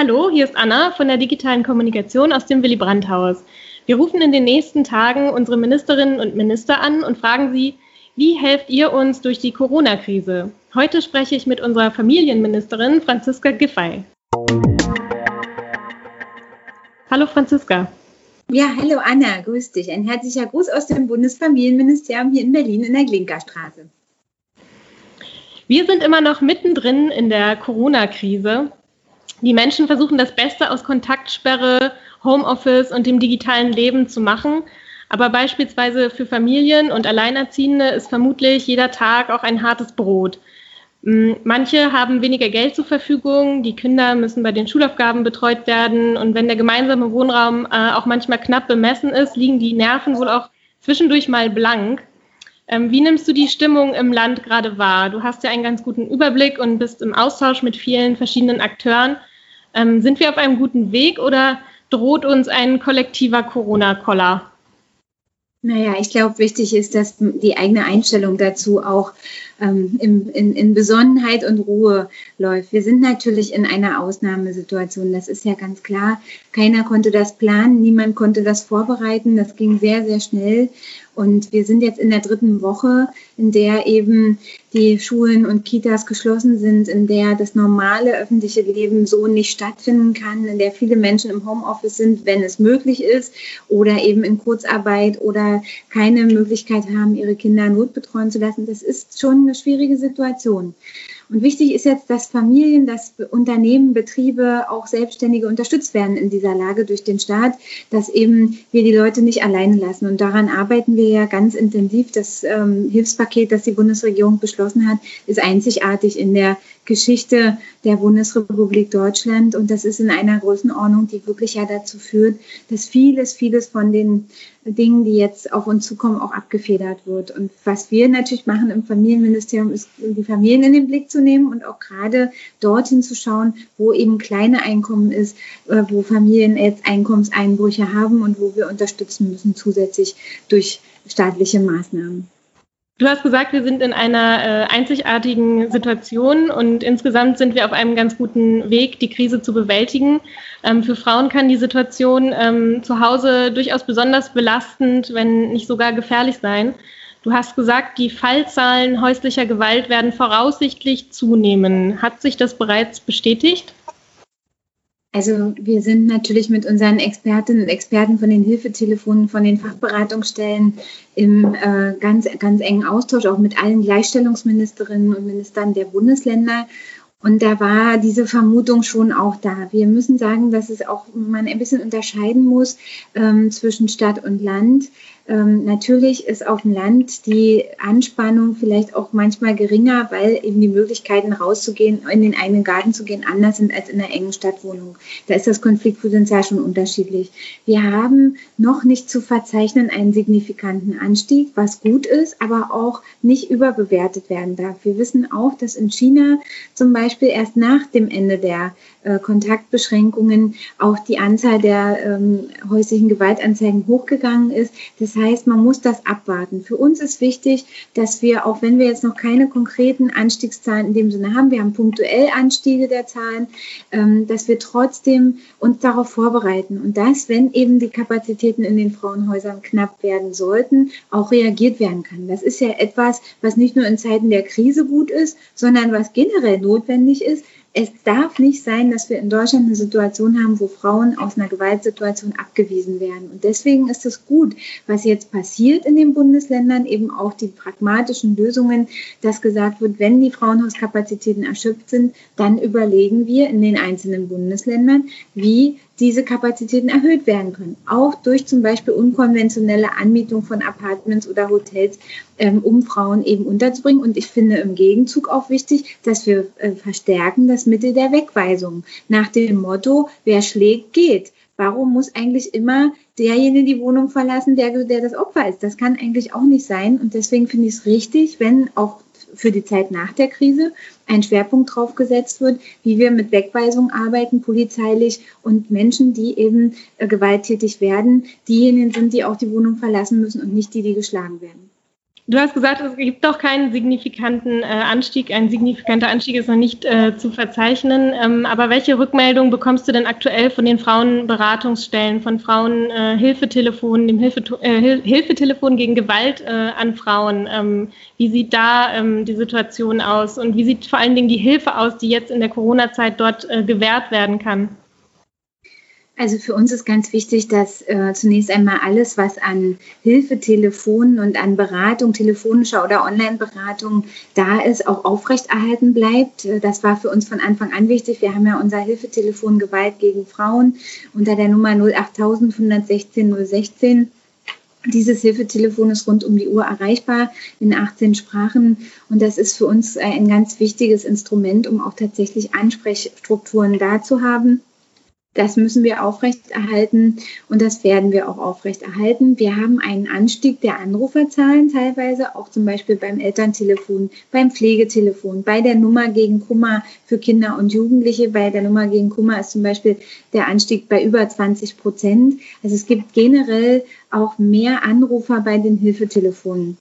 Hallo, hier ist Anna von der digitalen Kommunikation aus dem Willy Brandt Haus. Wir rufen in den nächsten Tagen unsere Ministerinnen und Minister an und fragen sie, wie helft ihr uns durch die Corona-Krise? Heute spreche ich mit unserer Familienministerin Franziska Giffey. Hallo Franziska. Ja, hallo Anna, grüß dich. Ein herzlicher Gruß aus dem Bundesfamilienministerium hier in Berlin in der Glinkerstraße. Wir sind immer noch mittendrin in der Corona-Krise. Die Menschen versuchen das Beste aus Kontaktsperre, Homeoffice und dem digitalen Leben zu machen. Aber beispielsweise für Familien und Alleinerziehende ist vermutlich jeder Tag auch ein hartes Brot. Mm, manche haben weniger Geld zur Verfügung, die Kinder müssen bei den Schulaufgaben betreut werden und wenn der gemeinsame Wohnraum äh, auch manchmal knapp bemessen ist, liegen die Nerven wohl auch zwischendurch mal blank. Ähm, wie nimmst du die Stimmung im Land gerade wahr? Du hast ja einen ganz guten Überblick und bist im Austausch mit vielen verschiedenen Akteuren. Ähm, sind wir auf einem guten Weg oder droht uns ein kollektiver Corona-Koller? Naja, ich glaube, wichtig ist, dass die eigene Einstellung dazu auch ähm, in, in, in Besonnenheit und Ruhe läuft. Wir sind natürlich in einer Ausnahmesituation, das ist ja ganz klar. Keiner konnte das planen, niemand konnte das vorbereiten. Das ging sehr, sehr schnell. Und wir sind jetzt in der dritten Woche, in der eben die Schulen und Kitas geschlossen sind, in der das normale öffentliche Leben so nicht stattfinden kann, in der viele Menschen im Homeoffice sind, wenn es möglich ist, oder eben in Kurzarbeit oder keine Möglichkeit haben, ihre Kinder notbetreuen zu lassen. Das ist schon eine schwierige Situation. Und wichtig ist jetzt, dass Familien, dass Unternehmen, Betriebe, auch Selbstständige unterstützt werden in dieser Lage durch den Staat, dass eben wir die Leute nicht alleine lassen. Und daran arbeiten wir ja ganz intensiv. Das ähm, Hilfspaket, das die Bundesregierung beschlossen hat, ist einzigartig in der Geschichte der Bundesrepublik Deutschland. Und das ist in einer Größenordnung, die wirklich ja dazu führt, dass vieles, vieles von den Dingen, die jetzt auf uns zukommen, auch abgefedert wird. Und was wir natürlich machen im Familienministerium, ist, die Familien in den Blick zu nehmen und auch gerade dorthin zu schauen, wo eben kleine Einkommen ist, äh, wo Familien jetzt Einkommenseinbrüche haben und wo wir unterstützen müssen zusätzlich durch staatliche Maßnahmen. Du hast gesagt, wir sind in einer äh, einzigartigen Situation und insgesamt sind wir auf einem ganz guten Weg, die Krise zu bewältigen. Ähm, für Frauen kann die Situation ähm, zu Hause durchaus besonders belastend, wenn nicht sogar gefährlich sein. Du hast gesagt, die Fallzahlen häuslicher Gewalt werden voraussichtlich zunehmen. Hat sich das bereits bestätigt? Also wir sind natürlich mit unseren Expertinnen und Experten von den Hilfetelefonen, von den Fachberatungsstellen im äh, ganz, ganz engen Austausch, auch mit allen Gleichstellungsministerinnen und Ministern der Bundesländer. Und da war diese Vermutung schon auch da. Wir müssen sagen, dass es auch man ein bisschen unterscheiden muss ähm, zwischen Stadt und Land. Ähm, natürlich ist auf dem Land die Anspannung vielleicht auch manchmal geringer, weil eben die Möglichkeiten rauszugehen, in den eigenen Garten zu gehen, anders sind als in einer engen Stadtwohnung. Da ist das Konfliktpotenzial schon unterschiedlich. Wir haben noch nicht zu verzeichnen einen signifikanten Anstieg, was gut ist, aber auch nicht überbewertet werden darf. Wir wissen auch, dass in China zum Beispiel erst nach dem Ende der äh, Kontaktbeschränkungen auch die Anzahl der ähm, häuslichen Gewaltanzeigen hochgegangen ist. Das heißt, man muss das abwarten. Für uns ist wichtig, dass wir, auch wenn wir jetzt noch keine konkreten Anstiegszahlen in dem Sinne haben, wir haben punktuell Anstiege der Zahlen, ähm, dass wir trotzdem uns darauf vorbereiten und dass, wenn eben die Kapazitäten in den Frauenhäusern knapp werden sollten, auch reagiert werden kann. Das ist ja etwas, was nicht nur in Zeiten der Krise gut ist, sondern was generell notwendig ist, es darf nicht sein, dass wir in Deutschland eine Situation haben, wo Frauen aus einer Gewaltsituation abgewiesen werden. Und deswegen ist es gut, was jetzt passiert in den Bundesländern, eben auch die pragmatischen Lösungen, dass gesagt wird, wenn die Frauenhauskapazitäten erschöpft sind, dann überlegen wir in den einzelnen Bundesländern, wie diese Kapazitäten erhöht werden können. Auch durch zum Beispiel unkonventionelle Anmietung von Apartments oder Hotels, ähm, um Frauen eben unterzubringen. Und ich finde im Gegenzug auch wichtig, dass wir äh, verstärken das Mittel der Wegweisung nach dem Motto, wer schlägt, geht. Warum muss eigentlich immer derjenige die Wohnung verlassen, der, der das Opfer ist? Das kann eigentlich auch nicht sein. Und deswegen finde ich es richtig, wenn auch für die Zeit nach der Krise ein Schwerpunkt drauf gesetzt wird, wie wir mit Wegweisung arbeiten, polizeilich und Menschen, die eben äh, gewalttätig werden, diejenigen sind, die auch die Wohnung verlassen müssen und nicht die, die geschlagen werden. Du hast gesagt, es gibt doch keinen signifikanten äh, Anstieg. Ein signifikanter Anstieg ist noch nicht äh, zu verzeichnen. Ähm, aber welche Rückmeldung bekommst du denn aktuell von den Frauenberatungsstellen, von Frauenhilfetelefonen, äh, dem Hilfe, äh, Hilfetelefon gegen Gewalt äh, an Frauen? Ähm, wie sieht da ähm, die Situation aus und wie sieht vor allen Dingen die Hilfe aus, die jetzt in der Corona-Zeit dort äh, gewährt werden kann? Also für uns ist ganz wichtig, dass äh, zunächst einmal alles, was an Hilfetelefonen und an Beratung, telefonischer oder Online-Beratung da ist, auch aufrechterhalten bleibt. Äh, das war für uns von Anfang an wichtig. Wir haben ja unser Hilfetelefon Gewalt gegen Frauen unter der Nummer 08000 116 016. Dieses Hilfetelefon ist rund um die Uhr erreichbar in 18 Sprachen und das ist für uns ein ganz wichtiges Instrument, um auch tatsächlich Ansprechstrukturen da zu haben das müssen wir aufrechterhalten und das werden wir auch aufrechterhalten. Wir haben einen Anstieg der Anruferzahlen teilweise, auch zum Beispiel beim Elterntelefon, beim Pflegetelefon, bei der Nummer gegen Kummer für Kinder und Jugendliche. Bei der Nummer gegen Kummer ist zum Beispiel der Anstieg bei über 20 Prozent. Also es gibt generell auch mehr Anrufer bei den Hilfetelefonen.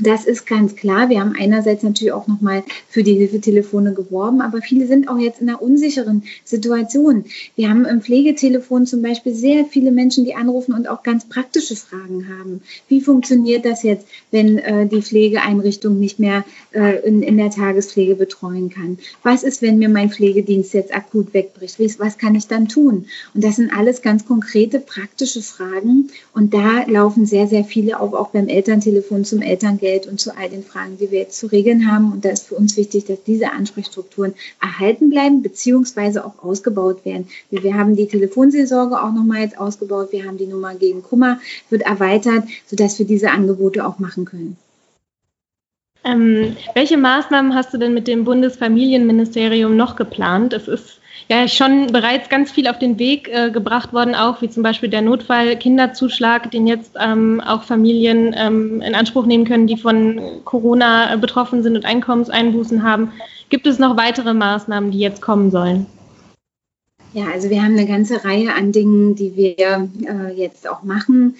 Das ist ganz klar. Wir haben einerseits natürlich auch nochmal für die Hilfetelefone geworben, aber viele sind auch jetzt in einer unsicheren Situation. Wir haben im Pflegetelefon zum Beispiel sehr viele Menschen, die anrufen und auch ganz praktische Fragen haben. Wie funktioniert das jetzt, wenn äh, die Pflegeeinrichtung nicht mehr äh, in, in, der Tagespflege betreuen kann? Was ist, wenn mir mein Pflegedienst jetzt akut wegbricht? Was kann ich dann tun? Und das sind alles ganz konkrete, praktische Fragen. Und da laufen sehr, sehr viele auch, auch beim Elterntelefon zum Elterngeld Geld und zu all den Fragen, die wir jetzt zu regeln haben. Und da ist für uns wichtig, dass diese Ansprechstrukturen erhalten bleiben, beziehungsweise auch ausgebaut werden. Wir haben die Telefonseelsorge auch nochmal jetzt ausgebaut. Wir haben die Nummer gegen Kummer, wird erweitert, sodass wir diese Angebote auch machen können. Ähm, welche Maßnahmen hast du denn mit dem Bundesfamilienministerium noch geplant? Es ist ja schon bereits ganz viel auf den Weg äh, gebracht worden, auch wie zum Beispiel der Notfall-Kinderzuschlag, den jetzt ähm, auch Familien ähm, in Anspruch nehmen können, die von Corona äh, betroffen sind und Einkommenseinbußen haben. Gibt es noch weitere Maßnahmen, die jetzt kommen sollen? Ja, also wir haben eine ganze Reihe an Dingen, die wir äh, jetzt auch machen.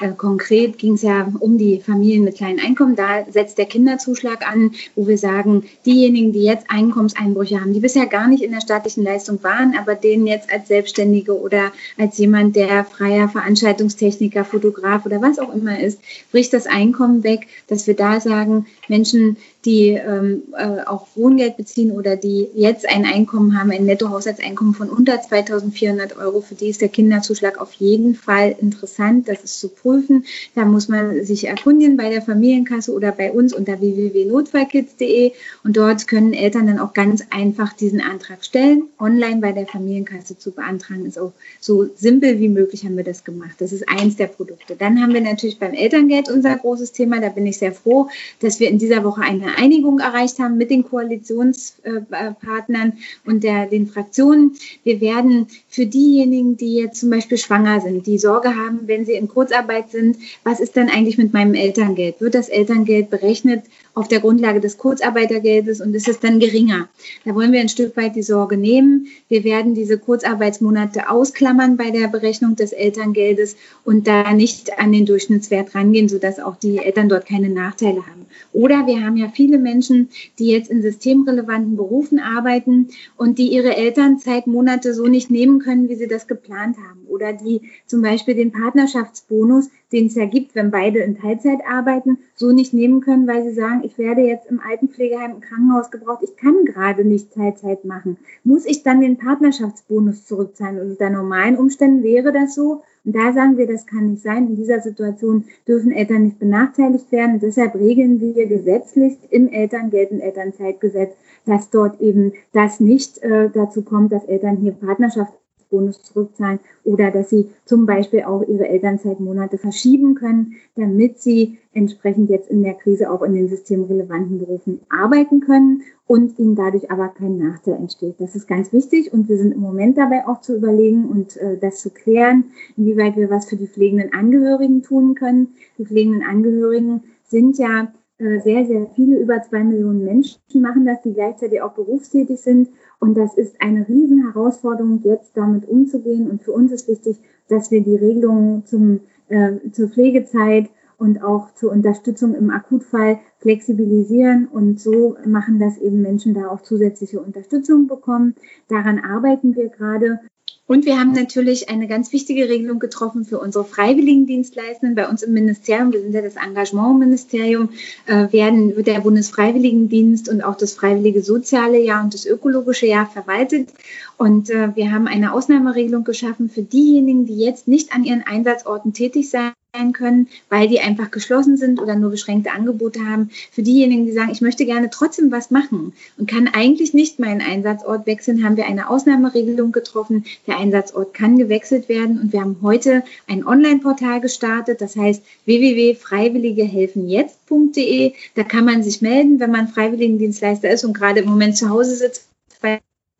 Äh, konkret ging es ja um die Familien mit kleinen Einkommen. Da setzt der Kinderzuschlag an, wo wir sagen, diejenigen, die jetzt Einkommenseinbrüche haben, die bisher gar nicht in der staatlichen Leistung waren, aber denen jetzt als Selbstständige oder als jemand, der freier Veranstaltungstechniker, Fotograf oder was auch immer ist, bricht das Einkommen weg, dass wir da sagen, Menschen, die ähm, äh, auch Wohngeld beziehen oder die jetzt ein Einkommen haben, ein Nettohaushaltseinkommen von unter 2.400 Euro, für die ist der Kinderzuschlag auf jeden Fall interessant. Das ist zu prüfen. Da muss man sich erkundigen bei der Familienkasse oder bei uns unter www.notfallkids.de und dort können Eltern dann auch ganz einfach diesen Antrag stellen. Online bei der Familienkasse zu beantragen ist auch so simpel wie möglich haben wir das gemacht. Das ist eins der Produkte. Dann haben wir natürlich beim Elterngeld unser großes Thema. Da bin ich sehr froh, dass wir in dieser Woche Einigung erreicht haben mit den Koalitionspartnern und der, den Fraktionen. Wir werden für diejenigen, die jetzt zum Beispiel schwanger sind, die Sorge haben, wenn sie in Kurzarbeit sind, was ist dann eigentlich mit meinem Elterngeld? Wird das Elterngeld berechnet auf der Grundlage des Kurzarbeitergeldes und ist es dann geringer? Da wollen wir ein Stück weit die Sorge nehmen. Wir werden diese Kurzarbeitsmonate ausklammern bei der Berechnung des Elterngeldes und da nicht an den Durchschnittswert rangehen, sodass auch die Eltern dort keine Nachteile haben. Oder wir haben ja viele Menschen, die jetzt in systemrelevanten Berufen arbeiten und die ihre Elternzeitmonate so nicht nehmen können, wie sie das geplant haben. Oder die zum Beispiel den Partnerschaftsbonus, den es ja gibt, wenn beide in Teilzeit arbeiten, so nicht nehmen können, weil sie sagen, ich werde jetzt im Altenpflegeheim, im Krankenhaus gebraucht, ich kann gerade nicht Teilzeit machen. Muss ich dann den Partnerschaftsbonus zurückzahlen? Und unter normalen Umständen wäre das so. Und da sagen wir, das kann nicht sein. In dieser Situation dürfen Eltern nicht benachteiligt werden. Deshalb regeln wir gesetzlich im Elterngeld- und Elternzeitgesetz, dass dort eben das nicht äh, dazu kommt, dass Eltern hier Partnerschaft Bonus zurückzahlen oder dass sie zum Beispiel auch ihre Elternzeitmonate verschieben können, damit sie entsprechend jetzt in der Krise auch in den systemrelevanten Berufen arbeiten können und ihnen dadurch aber kein Nachteil entsteht. Das ist ganz wichtig und wir sind im Moment dabei auch zu überlegen und äh, das zu klären, inwieweit wir was für die pflegenden Angehörigen tun können. Die pflegenden Angehörigen sind ja äh, sehr, sehr viele, über zwei Millionen Menschen machen das, die gleichzeitig auch berufstätig sind. Und das ist eine Riesenherausforderung, jetzt damit umzugehen. Und für uns ist wichtig, dass wir die Regelungen zum, äh, zur Pflegezeit und auch zur Unterstützung im Akutfall flexibilisieren und so machen, dass eben Menschen da auch zusätzliche Unterstützung bekommen. Daran arbeiten wir gerade und wir haben natürlich eine ganz wichtige Regelung getroffen für unsere Freiwilligendienstleistenden. Bei uns im Ministerium, wir sind ja das Engagementministerium, äh, werden, wird der Bundesfreiwilligendienst und auch das Freiwillige Soziale Jahr und das Ökologische Jahr verwaltet. Und äh, wir haben eine Ausnahmeregelung geschaffen für diejenigen, die jetzt nicht an ihren Einsatzorten tätig sein können, weil die einfach geschlossen sind oder nur beschränkte Angebote haben. Für diejenigen, die sagen, ich möchte gerne trotzdem was machen und kann eigentlich nicht meinen Einsatzort wechseln, haben wir eine Ausnahmeregelung getroffen. Der Einsatzort kann gewechselt werden und wir haben heute ein Online-Portal gestartet, das heißt www.freiwilligehelfenjetzt.de. Da kann man sich melden, wenn man Freiwilligendienstleister ist und gerade im Moment zu Hause sitzt,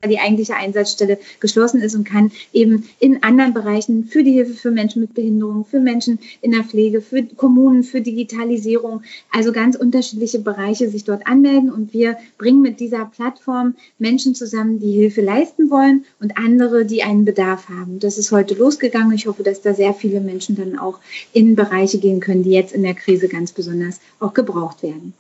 die eigentliche Einsatzstelle geschlossen ist und kann eben in anderen Bereichen für die Hilfe für Menschen mit Behinderung, für Menschen in der Pflege, für Kommunen, für Digitalisierung, also ganz unterschiedliche Bereiche sich dort anmelden. Und wir bringen mit dieser Plattform Menschen zusammen, die Hilfe leisten wollen und andere, die einen Bedarf haben. Das ist heute losgegangen. Ich hoffe, dass da sehr viele Menschen dann auch in Bereiche gehen können, die jetzt in der Krise ganz besonders auch gebraucht werden.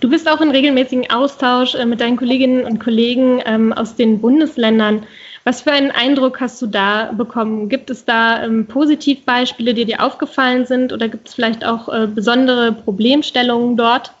Du bist auch in regelmäßigen Austausch äh, mit deinen Kolleginnen und Kollegen ähm, aus den Bundesländern. Was für einen Eindruck hast du da bekommen? Gibt es da ähm, Positivbeispiele, die dir aufgefallen sind oder gibt es vielleicht auch äh, besondere Problemstellungen dort?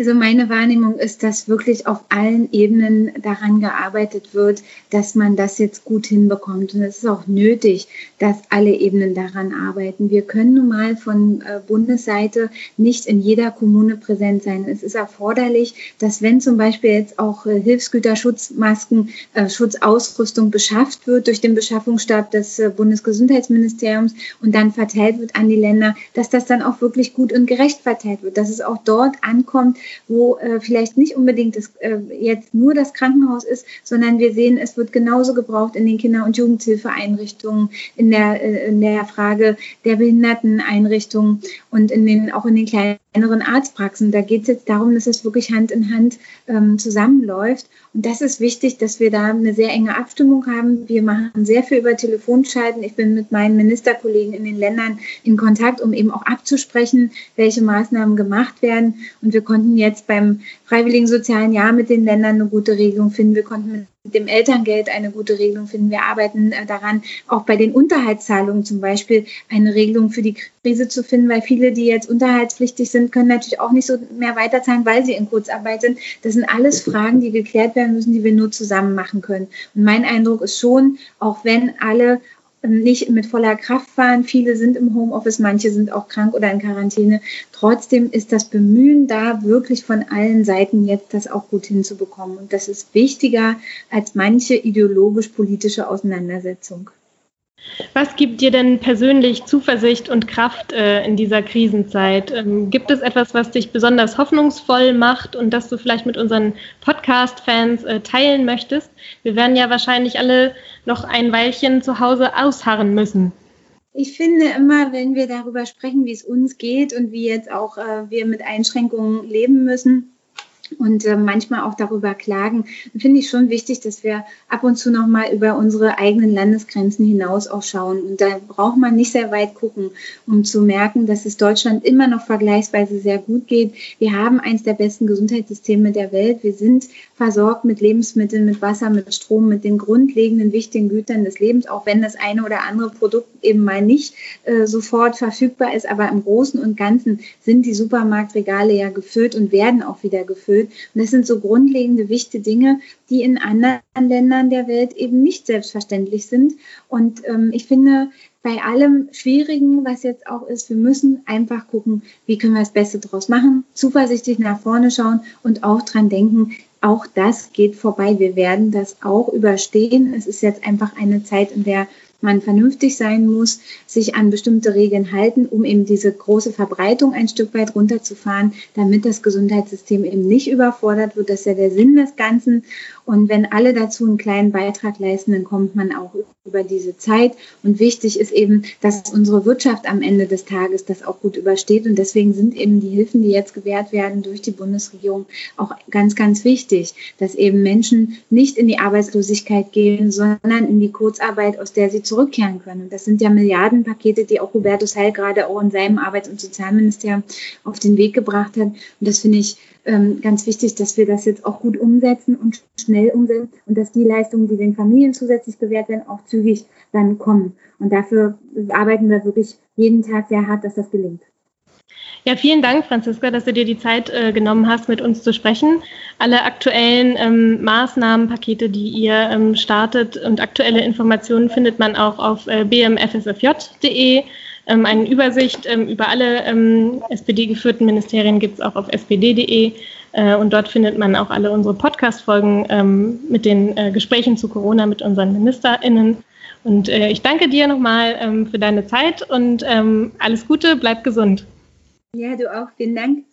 Also meine Wahrnehmung ist, dass wirklich auf allen Ebenen daran gearbeitet wird, dass man das jetzt gut hinbekommt. Und es ist auch nötig, dass alle Ebenen daran arbeiten. Wir können nun mal von äh, Bundesseite nicht in jeder Kommune präsent sein. Es ist erforderlich, dass wenn zum Beispiel jetzt auch äh, Hilfsgüterschutzmasken, äh, Schutzausrüstung beschafft wird durch den Beschaffungsstab des Bundesgesundheitsministeriums und dann verteilt wird an die Länder, dass das dann auch wirklich gut und gerecht verteilt wird, dass es auch dort ankommt, wo äh, vielleicht nicht unbedingt das, äh, jetzt nur das Krankenhaus ist, sondern wir sehen, es wird genauso gebraucht in den Kinder- und Jugendhilfeeinrichtungen, in der, äh, in der Frage der Behinderteneinrichtungen und in den, auch in den kleineren Arztpraxen. Da geht es jetzt darum, dass es wirklich Hand in Hand ähm, zusammenläuft. Und das ist wichtig, dass wir da eine sehr enge Abstimmung haben. Wir machen sehr viel über Telefonschalten. Ich bin mit meinen Ministerkollegen in den Ländern in Kontakt, um eben auch abzusprechen, welche Maßnahmen gemacht werden. Und wir konnten jetzt beim Freiwilligen Sozialen Jahr mit den Ländern eine gute Regelung finden. Wir konnten mit dem Elterngeld eine gute Regelung finden. Wir arbeiten äh, daran, auch bei den Unterhaltszahlungen zum Beispiel eine Regelung für die Krise zu finden, weil viele, die jetzt unterhaltspflichtig sind, können natürlich auch nicht so mehr weiterzahlen, weil sie in Kurzarbeit sind. Das sind alles Fragen, die geklärt werden müssen, die wir nur zusammen machen können. Und mein Eindruck ist schon, auch wenn alle nicht mit voller Kraft fahren. Viele sind im Homeoffice, manche sind auch krank oder in Quarantäne. Trotzdem ist das Bemühen da, wirklich von allen Seiten jetzt das auch gut hinzubekommen. Und das ist wichtiger als manche ideologisch-politische Auseinandersetzung. Was gibt dir denn persönlich Zuversicht und Kraft äh, in dieser Krisenzeit? Ähm, gibt es etwas, was dich besonders hoffnungsvoll macht und das du vielleicht mit unseren Podcast-Fans äh, teilen möchtest? Wir werden ja wahrscheinlich alle noch ein Weilchen zu Hause ausharren müssen. Ich finde immer, wenn wir darüber sprechen, wie es uns geht und wie jetzt auch äh, wir mit Einschränkungen leben müssen, und äh, manchmal auch darüber klagen, finde ich schon wichtig, dass wir ab und zu nochmal über unsere eigenen Landesgrenzen hinaus auch schauen. Und da braucht man nicht sehr weit gucken, um zu merken, dass es Deutschland immer noch vergleichsweise sehr gut geht. Wir haben eines der besten Gesundheitssysteme der Welt. Wir sind versorgt mit Lebensmitteln, mit Wasser, mit Strom, mit den grundlegenden wichtigen Gütern des Lebens, auch wenn das eine oder andere Produkt eben mal nicht äh, sofort verfügbar ist. Aber im Großen und Ganzen sind die Supermarktregale ja gefüllt und werden auch wieder gefüllt erfüllt. Und das sind so grundlegende, wichtige Dinge, die in anderen Ländern der Welt eben nicht selbstverständlich sind. Und ähm, ich finde, bei allem Schwierigen, was jetzt auch ist, wir müssen einfach gucken, wie können wir das Beste daraus machen, zuversichtlich nach vorne schauen und auch dran denken, auch das geht vorbei. Wir werden das auch überstehen. Es ist jetzt einfach eine Zeit, in der man vernünftig sein muss, sich an bestimmte Regeln halten, um eben diese große Verbreitung ein Stück weit runterzufahren, damit das Gesundheitssystem eben nicht überfordert wird. Das ist ja der Sinn des Ganzen. Und wenn alle dazu einen kleinen Beitrag leisten, dann kommt man auch über diese Zeit. Und wichtig ist eben, dass unsere Wirtschaft am Ende des Tages das auch gut übersteht. Und deswegen sind eben die Hilfen, die jetzt gewährt werden durch die Bundesregierung, auch ganz, ganz wichtig, dass eben Menschen nicht in die Arbeitslosigkeit gehen, sondern in die Kurzarbeit, aus der sie zurückkehren können. Und das sind ja Milliardenpakete, die auch Hubertus Heil gerade auch in seinem Arbeits- und Sozialministerium auf den Weg gebracht hat. Und das finde ich ähm, ganz wichtig, dass wir das jetzt auch gut umsetzen und schnell umsetzen und dass die Leistungen, die den Familien zusätzlich gewährt werden, auch zügig dann kommen. Und dafür arbeiten wir wirklich jeden Tag sehr hart, dass das gelingt. Ja, vielen Dank, Franziska, dass du dir die Zeit äh, genommen hast, mit uns zu sprechen. Alle aktuellen ähm, Maßnahmenpakete, die ihr ähm, startet und aktuelle Informationen findet man auch auf äh, bmfsfj.de. Ähm, eine Übersicht ähm, über alle ähm, SPD-geführten Ministerien gibt es auch auf spd.de. Äh, und dort findet man auch alle unsere Podcast-Folgen ähm, mit den äh, Gesprächen zu Corona mit unseren MinisterInnen. Und äh, ich danke dir nochmal für deine Zeit und alles Gute, bleib gesund. Ja, du auch. Vielen Dank.